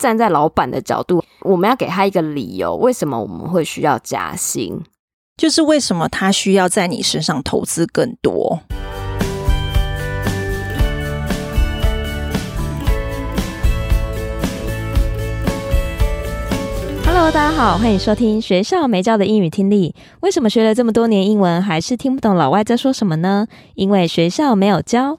站在老板的角度，我们要给他一个理由，为什么我们会需要加薪？就是为什么他需要在你身上投资更多。Hello，大家好，欢迎收听学校没教的英语听力。为什么学了这么多年英文，还是听不懂老外在说什么呢？因为学校没有教。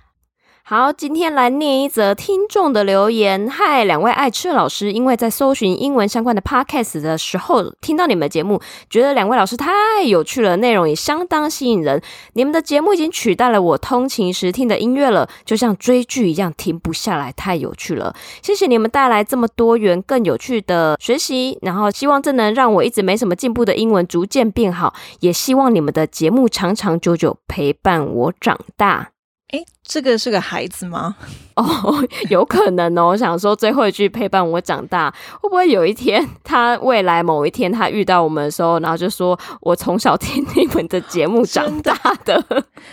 好，今天来念一则听众的留言。嗨，两位爱吃的老师，因为在搜寻英文相关的 podcast 的时候，听到你们的节目，觉得两位老师太有趣了，内容也相当吸引人。你们的节目已经取代了我通勤时听的音乐了，就像追剧一样，停不下来，太有趣了。谢谢你们带来这么多元、更有趣的学习，然后希望这能让我一直没什么进步的英文逐渐变好，也希望你们的节目长长久久陪伴我长大。诶，这个是个孩子吗？哦，有可能哦。我想说最后一句陪伴我长大，会不会有一天他未来某一天他遇到我们的时候，然后就说我从小听你们的节目长大的，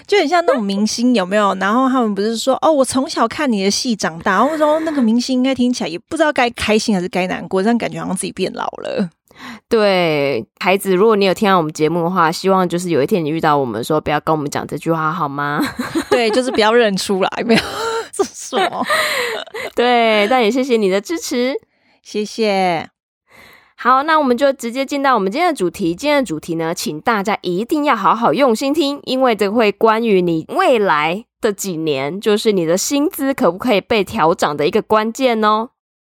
就很像那种明星有没有？然后他们不是说哦，我从小看你的戏长大，然后说那个明星应该听起来也不知道该开心还是该难过，这样感觉好像自己变老了。对，孩子，如果你有听到我们节目的话，希望就是有一天你遇到我们说，不要跟我们讲这句话好吗？对，就是不要认出来，没有这说。对，但也谢谢你的支持，谢谢。好，那我们就直接进到我们今天的主题。今天的主题呢，请大家一定要好好用心听，因为这会关于你未来的几年，就是你的薪资可不可以被调涨的一个关键哦。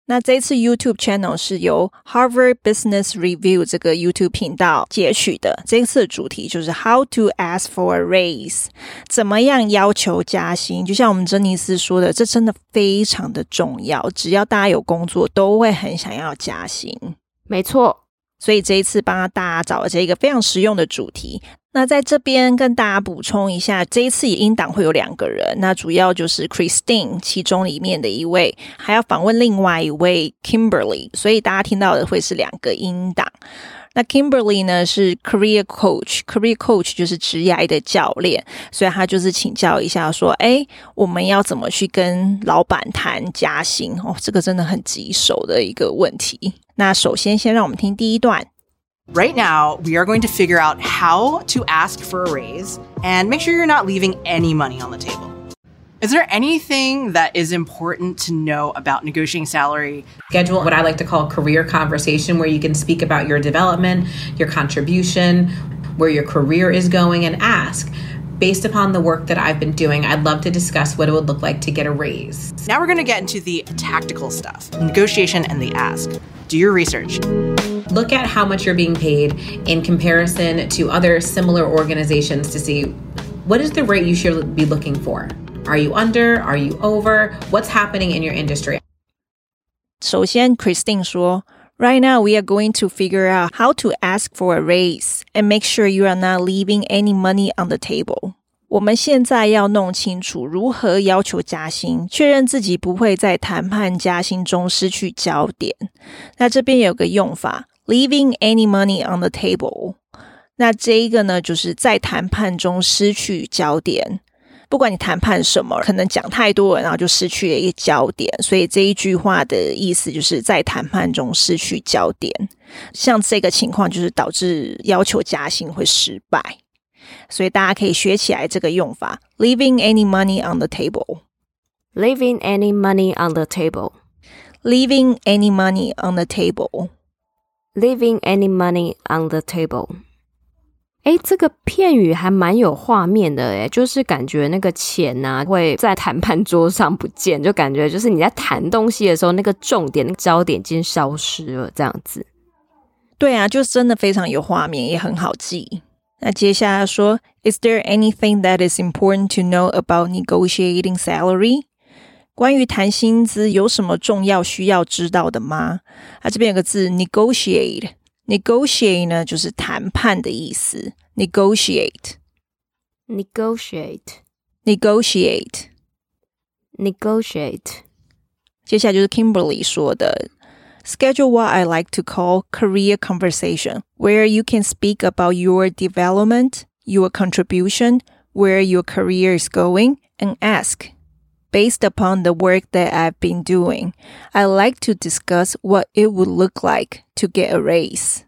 那这次 YouTube channel 是由 Harvard Business Review 这个 YouTube 频道截取的。这次的主题就是 How to ask for a raise，怎么样要求加薪？就像我们珍妮斯说的，这真的非常的重要。只要大家有工作，都会很想要加薪。没错，所以这一次帮大家找了这个非常实用的主题。那在这边跟大家补充一下，这一次音档会有两个人，那主要就是 Christine 其中里面的一位，还要访问另外一位 Kimberly，所以大家听到的会是两个音档。那 Kimberly 呢是 Career Coach，Career Coach 就是职业的教练，所以他就是请教一下说，哎，我们要怎么去跟老板谈加薪？哦，这个真的很棘手的一个问题。那首先先让我们听第一段。Right now, we are going to figure out how to ask for a raise and make sure you're not leaving any money on the table. Is there anything that is important to know about negotiating salary? Schedule what I like to call a career conversation where you can speak about your development, your contribution, where your career is going and ask. Based upon the work that I've been doing, I'd love to discuss what it would look like to get a raise. Now we're going to get into the tactical stuff, negotiation and the ask. Do your research. Look at how much you're being paid in comparison to other similar organizations to see what is the rate you should be looking for. Are you under? Are you over? What's happening in your industry? 首先，Christine 说，Right now we are going to figure out how to ask for a raise and make sure you are not leaving any money on the table. 我们现在要弄清楚如何要求加薪，确认自己不会在谈判加薪中失去焦点。那这边有个用法，leaving any money on the table。那这一个呢，就是在谈判中失去焦点。不管你谈判什么，可能讲太多，然后就失去了一个焦点。所以这一句话的意思就是在谈判中失去焦点。像这个情况，就是导致要求加薪会失败。所以大家可以学起来这个用法：leaving any money on the table，leaving any money on the table，leaving any money on the table，leaving any money on the table。哎，这个片语还蛮有画面的，哎，就是感觉那个钱呐会在谈判桌上不见，就感觉就是你在谈东西的时候，那个重点、那个焦点已经消失了，这样子。对啊，就真的非常有画面，也很好记。那接下来说，Is there anything that is important to know about negotiating salary？关于谈薪资有什么重要需要知道的吗？啊，这边有个字，negotiate，negotiate 呢就是谈判的意思，negotiate，negotiate，negotiate，negotiate。 接下来就是 Kimberly 说的，Schedule what I like to call career conversation, where you can speak about your development, your contribution, where your career is going, and ask. Based upon the work that I've been doing, I like to discuss what it would look like to get a raise.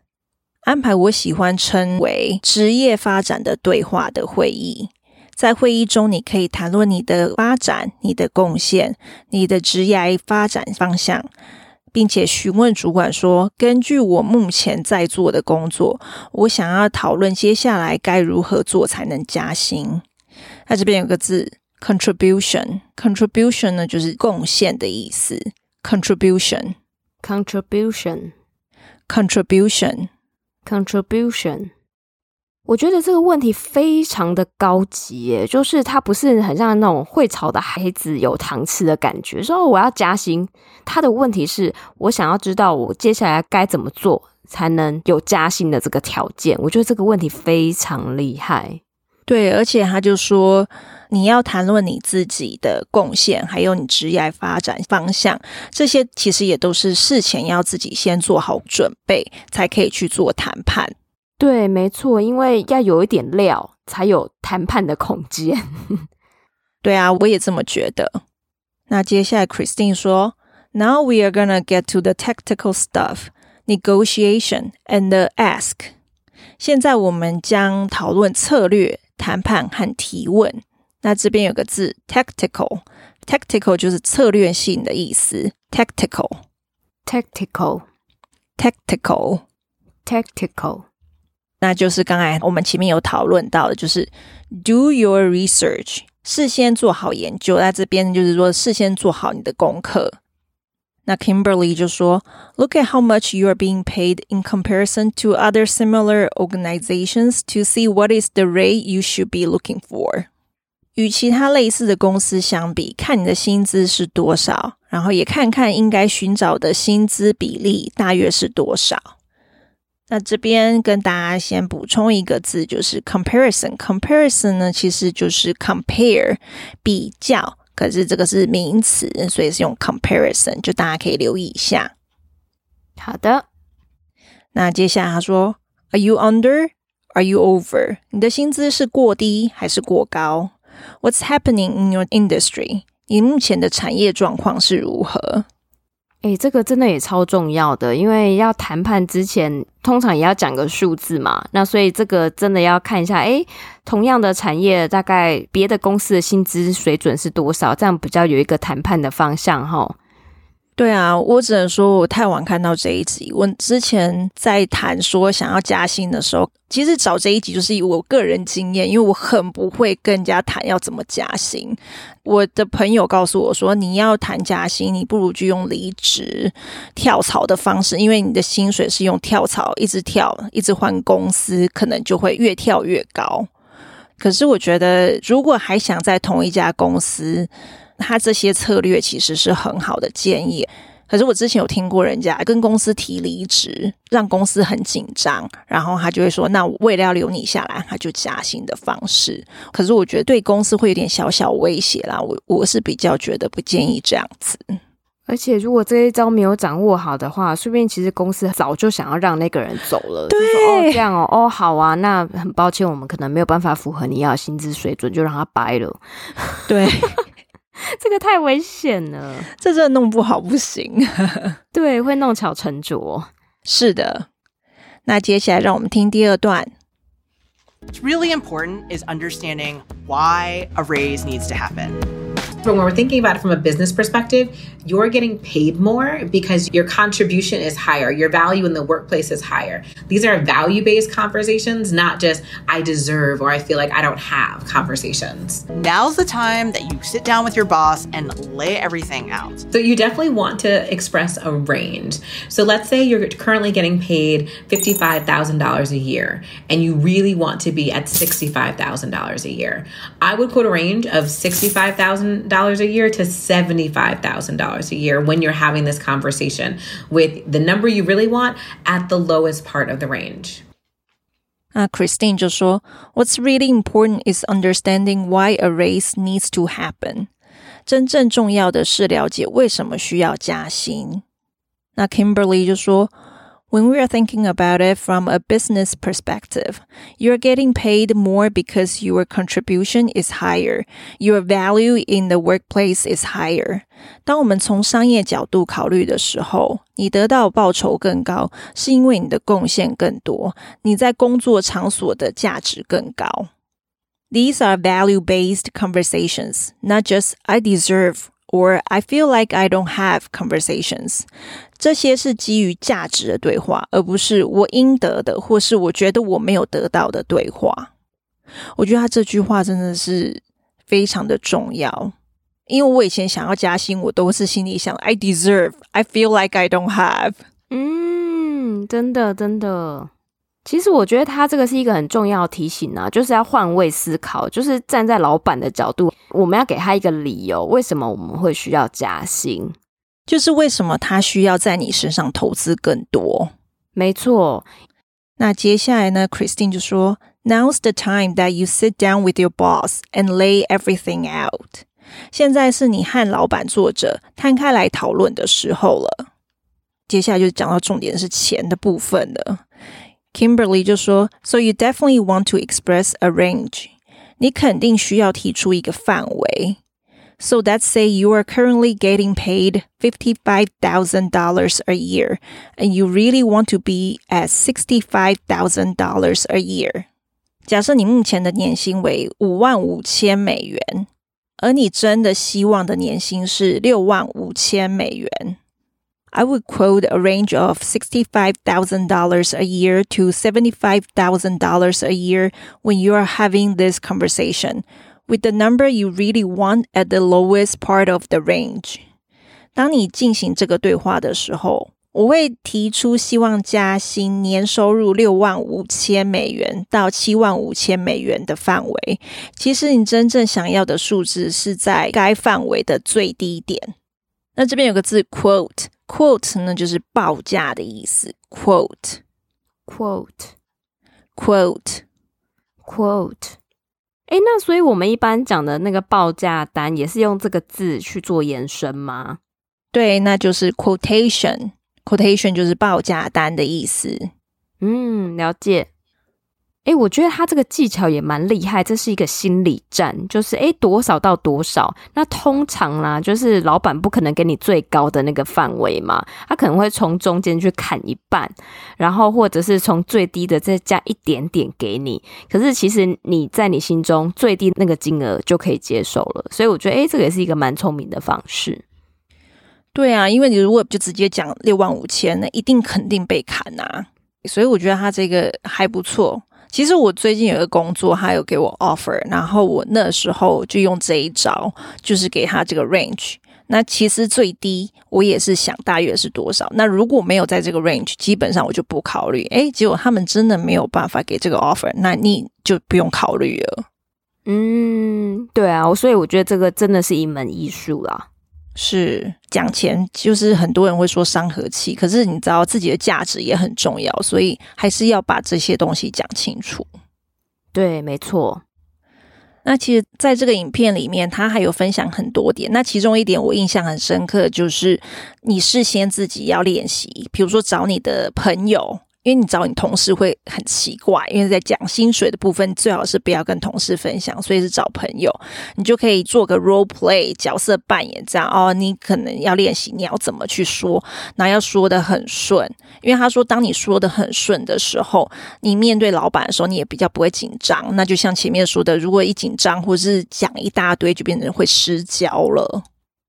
安排我喜欢称为职业发展的对话的会议。在会议中，你可以谈论你的发展、你的贡献、你的职业发展方向， 并且询问主管说：“根据我目前在做的工作，我想要讨论接下来该如何做才能加薪。”那这边有个字 “contribution”，contribution 呢就是贡献的意思。contribution，contribution，contribution。我觉得这个问题非常的高级耶，就是他不是很像那种会吵的孩子有糖吃的感觉。说我要加薪，他的问题是我想要知道我接下来该怎么做才能有加薪的这个条件。我觉得这个问题非常厉害。对，而且他就说你要谈论你自己的贡献，还有你职业发展方向，这些其实也都是事前要自己先做好准备，才可以去做谈判。对，没错，因为要有一点料，才有谈判的空间。对啊，我也这么觉得。那接下来，Christine 说：“Now we are gonna get to the tactical stuff, negotiation and the ask。”现在我们将讨论策略、谈判和提问。那这边有个字，tactical，tactical 就是策略性的意思。tactical，tactical，tactical。那就是刚才我们前面有讨论到的，就是 do your research，事先做好研究。在这边就是说，事先做好你的功课。那 Kimberly 就说，Look at how much you are being paid in comparison to other similar organizations to see what is the rate you should be looking for。与其他类似的公司相比，看你的薪资是多少，然后也看看应该寻找的薪资比例大约是多少。那这边跟大家先补充一个字，就是 comparison。comparison 呢，其实就是 compare 比较，可是这个是名词，所以是用 comparison，就大家可以留意一下。好的，那接下来他说，Are you under? Are you over? 你的薪资是过低还是过高？What's happening in your industry? 你目前的产业状况是如何？诶，这个真的也超重要的，因为要谈判之前，通常也要讲个数字嘛。那所以这个真的要看一下，诶，同样的产业，大概别的公司的薪资水准是多少，这样比较有一个谈判的方向哈。对啊，我只能说我太晚看到这一集。我之前在谈说想要加薪的时候，其实找这一集就是以我个人经验，因为我很不会跟人家谈要怎么加薪。我的朋友告诉我说，你要谈加薪，你不如就用离职跳槽的方式，因为你的薪水是用跳槽一直跳，一直换公司，可能就会越跳越高。可是我觉得，如果还想在同一家公司，他这些策略其实是很好的建议，可是我之前有听过人家跟公司提离职，让公司很紧张，然后他就会说：“那我为了要留你下来，他就加薪的方式。”可是我觉得对公司会有点小小威胁啦，我我是比较觉得不建议这样子。而且如果这一招没有掌握好的话，说不定其实公司早就想要让那个人走了。对，就说哦这样哦哦好啊，那很抱歉，我们可能没有办法符合你要的薪资水准，就让他掰了。对。这个太危险了，这真的弄不好不行。对，会弄巧成拙。是的，那接下来让我们听第二段。What's really important is understanding why a raise needs to happen. But when we're thinking about it from a business perspective, you're getting paid more because your contribution is higher, your value in the workplace is higher. These are value based conversations, not just I deserve or I feel like I don't have conversations. Now's the time that you sit down with your boss and lay everything out. So, you definitely want to express a range. So, let's say you're currently getting paid $55,000 a year and you really want to be at $65,000 a year. I would quote a range of $65,000 dollars a year to $75,000 a year when you're having this conversation with the number you really want at the lowest part of the range. Uh, Christine 就说，What's really important is understanding why a raise needs to happen. 真正重要的是了解为什么需要加薪。那 Kimberly 就说 ：“When we are thinking about it from a business perspective, you are getting paid more because your contribution is higher, your value in the workplace is higher。当我们从商业角度考虑的时候，你得到报酬更高，是因为你的贡献更多，你在工作场所的价值更高。” These are value-based conversations, not just I deserve or I feel like I don't have conversations. 这些是基于价值的对话，而不是我应得的，或是我觉得我没有得到的对话。我觉得他这句话真的是非常的重要，因为我以前想要加薪，我都是心里想 I deserve, I feel like I don't have。嗯，真的，真的。其实我觉得他这个是一个很重要的提醒啊，就是要换位思考，就是站在老板的角度，我们要给他一个理由，为什么我们会需要加薪，就是为什么他需要在你身上投资更多。没错。那接下来呢，Christine 就说：“Now's the time that you sit down with your boss and lay everything out。”现在是你和老板坐着摊开来讨论的时候了。接下来就讲到重点是钱的部分了。Kimberly 就说：“So you definitely want to express a range。你肯定需要提出一个范围。 So let's say you are currently getting paid fifty-five thousand dollars a year, and you really want to be at sixty-five thousand dollars a year。假设你目前的年薪为五万五千美元，而你真的希望的年薪是六万五千美元。” I would quote a range of $65,000 a year to $75,000 a year when you are having this conversation, with the number you really want at the lowest part of the range. 当你进行这个对话的时候，我会提出希望加薪年收入六万五千美元到七万五千美元的范围。其实你真正想要的数字是在该范围的最低点。那这边有个字 quote。Quote 呢，就是报价的意思。Quote，quote，quote。 哎，那所以我们一般讲的那个报价单，也是用这个字去做延伸吗？对，那就是 quotation。Quotation 就是报价单的意思。嗯，了解。哎，我觉得他这个技巧也蛮厉害，这是一个心理战，就是哎，多少到多少？那通常啦，就是老板不可能给你最高的那个范围嘛，他可能会从中间去砍一半，然后或者是从最低的再加一点点给你。可是其实你在你心中最低那个金额就可以接受了，所以我觉得哎，这个也是一个蛮聪明的方式。对啊，因为你如果就直接讲六万五千，那一定肯定被砍啊。所以我觉得他这个还不错。其实我最近有一个工作，他有给我 offer，然后我那时候就用这一招，就是给他这个 range。那其实最低我也是想大约是多少。那如果没有在这个 range，基本上我就不考虑。诶，结果他们真的没有办法给这个 offer，那你就不用考虑了。嗯，对啊，所以我觉得这个真的是一门艺术啦。是讲钱，就是很多人会说伤和气，可是你知道自己的价值也很重要，所以还是要把这些东西讲清楚。对，没错。那其实，在这个影片里面，他还有分享很多点。那其中一点我印象很深刻，就是你事先自己要练习，比如说找你的朋友。因为你找你同事会很奇怪，因为在讲薪水的部分，最好是不要跟同事分享，所以是找朋友，你就可以做个 role play 角色扮演，这样哦。你可能要练习你要怎么去说，那要说得很顺。因为他说，当你说得很顺的时候，你面对老板的时候，你也比较不会紧张。那就像前面说的，如果一紧张或是讲一大堆，就变成会失焦了。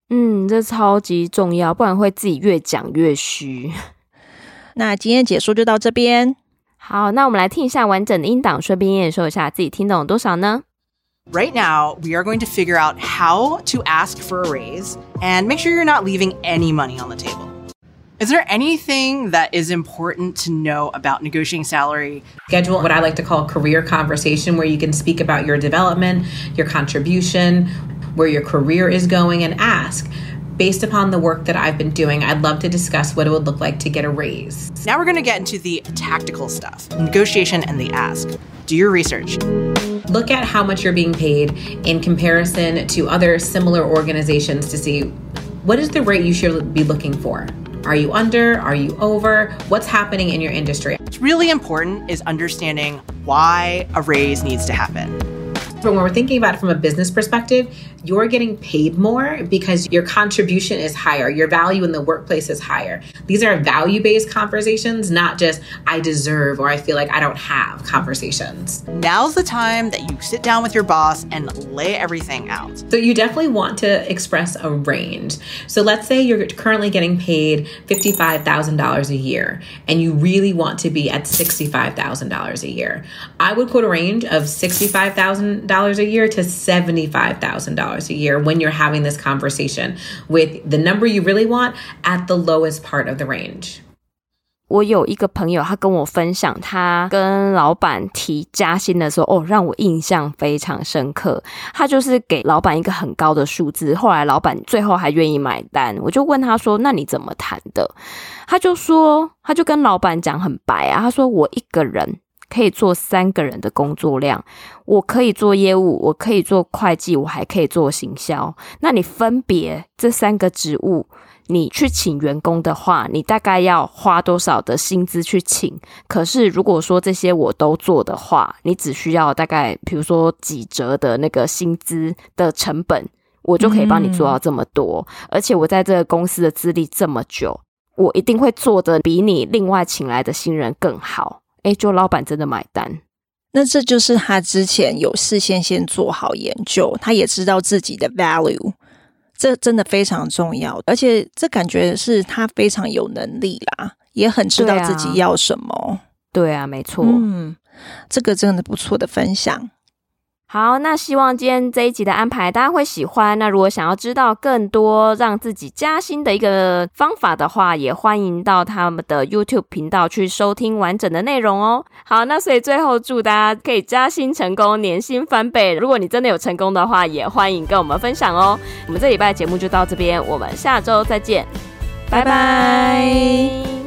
嗯，这超级重要，不然会自己越讲越虚。那今天解说就到这边。好，那我们来听一下完整的音档，顺便验收一下自己听懂多少呢？Right now, we are going to figure out how to ask for a raise and make sure you're not leaving any money on the table. Is there anything that is important to know about negotiating salary? Schedule what I like to call a career conversation where you can speak about your development, your contribution, where your career is going, and ask based upon the work that I've been doing, I'd love to discuss what it would look like to get a raise. Now we're going to get into the tactical stuff negotiation and the ask. Do your research. look at how much you're being paid in comparison to other similar organizations to see what is the rate you should be looking for. Are you under? Are you over? What's happening in your industry? What's really important is understanding why a raise needs to happen. But when we're thinking about it from a business perspective, you're getting paid more because your contribution is higher, your value in the workplace is higher. These are value based conversations, not just I deserve or I feel like I don't have conversations. Now's the time that you sit down with your boss and lay everything out. So, you definitely want to express a range. So, let's say you're currently getting paid $55,000 a year and you really want to be at $65,000 a year. I would quote a range of $65,000 a year to $75,000 $1,000 a year when you're having this conversation with the number you really want at the lowest part of the range. 我有一个朋友，他跟我分享，他跟老板提加薪的时候，哦，让我印象非常深刻。他就是给老板一个很高的数字，后来老板最后还愿意买单。我就问他说：“那你怎么谈的？”他就说：“他就跟老板讲很白啊，他说我一个人。” 可以做三个人的工作量，我可以做业务，我可以做会计，我还可以做行销。那你分别这三个职务，你去请员工的话，你大概要花多少的薪资去请？可是如果说这些我都做的话，你只需要大概，比如说几折的那个薪资的成本，我就可以帮你做到这么多。嗯。而且我在这个公司的资历这么久，我一定会做得比你另外请来的新人更好。哎，就老板真的买单，那这就是他之前有事先先做好研究，他也知道自己的 value，这真的非常重要，而且这感觉是他非常有能力啦，也很知道自己要什么。对啊，对啊，没错，嗯，这个真的不错的分享。好，那希望今天这一集的安排大家会喜欢。那如果想要知道更多让自己加薪的一个方法的话，也欢迎到他们的 YouTube 频道去收听完整的内容哦。好，那所以最后祝大家可以加薪成功，年薪翻倍。如果你真的有成功的话，也欢迎跟我们分享哦。我们这礼拜节目就到这边，我们下周再见，拜拜。